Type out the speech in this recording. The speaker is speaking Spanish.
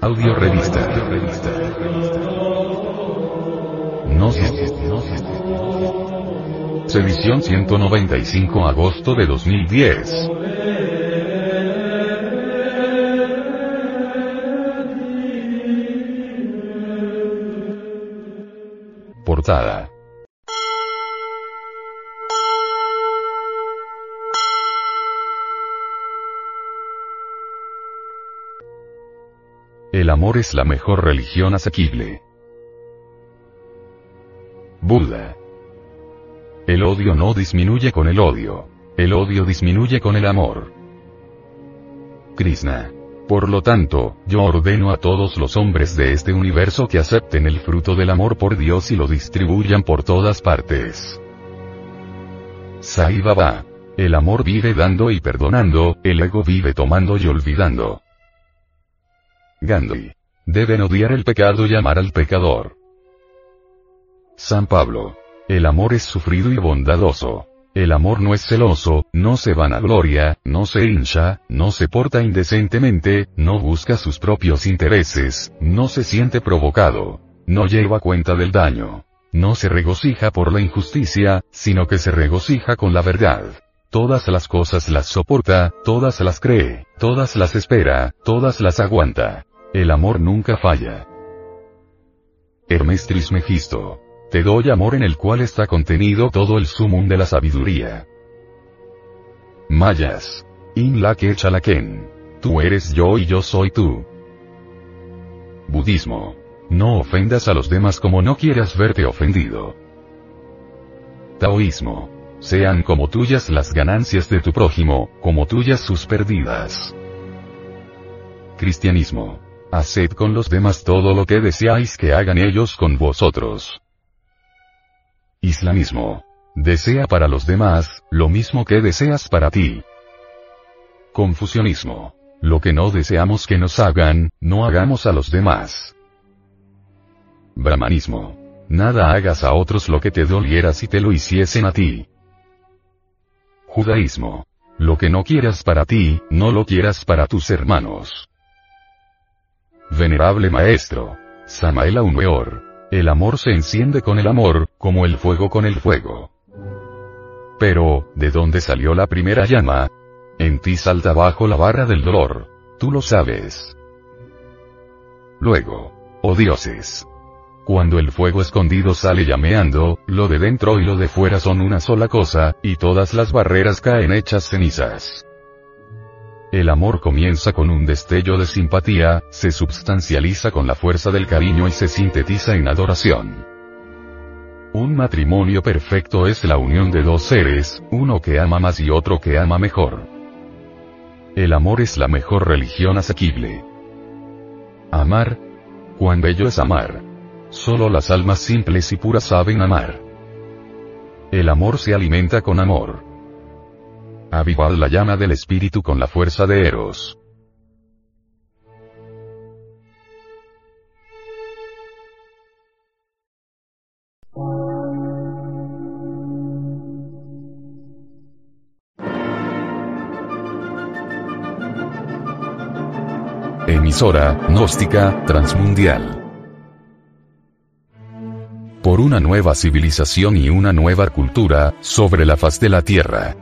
Audio revista. Gnosis. Edición 195 agosto de 2010. Portada. El amor es la mejor religión asequible. Buda. El odio no disminuye con el odio. El odio disminuye con el amor. Krishna. Por lo tanto, yo ordeno a todos los hombres de este universo que acepten el fruto del amor por Dios y lo distribuyan por todas partes. Sai Baba. El amor vive dando y perdonando, el ego vive tomando y olvidando. Gandhi. Deben odiar el pecado y amar al pecador. San Pablo. El amor es sufrido y bondadoso. El amor no es celoso, no se vanagloria, no se hincha, no se porta indecentemente, no busca sus propios intereses, no se siente provocado, no lleva cuenta del daño, no se regocija por la injusticia, sino que se regocija con la verdad. Todas las cosas las soporta, todas las cree, todas las espera, todas las aguanta. El amor nunca falla. Hermes Trismegisto. Te doy amor en el cual está contenido todo el sumum de la sabiduría. Mayas. In la que chalaken. Tú eres yo y yo soy tú. Budismo. No ofendas a los demás como no quieras verte ofendido. Taoísmo. Sean como tuyas las ganancias de tu prójimo, como tuyas sus pérdidas. Cristianismo. Haced con los demás todo lo que deseáis que hagan ellos con vosotros. Islamismo. Desea para los demás, lo mismo que deseas para ti. Confusionismo. Lo que no deseamos que nos hagan, no hagamos a los demás. Brahmanismo. Nada hagas a otros lo que te doliera si te lo hiciesen a ti. Judaísmo. Lo que no quieras para ti, no lo quieras para tus hermanos. Venerable Maestro. Samael Aumeor. El amor se enciende con el amor, como el fuego con el fuego. Pero, ¿de dónde salió la primera llama? En ti salta bajo la barra del dolor. Tú lo sabes. Luego. Oh dioses. Cuando el fuego escondido sale llameando, lo de dentro y lo de fuera son una sola cosa, y todas las barreras caen hechas cenizas. El amor comienza con un destello de simpatía, se substancializa con la fuerza del cariño y se sintetiza en adoración. Un matrimonio perfecto es la unión de dos seres, uno que ama más y otro que ama mejor. El amor es la mejor religión asequible. Amar. Cuán bello es amar. Solo las almas simples y puras saben amar. El amor se alimenta con amor. Avivad la llama del espíritu con la fuerza de Eros. Emisora, gnóstica, transmundial. Por una nueva civilización y una nueva cultura, sobre la faz de la Tierra.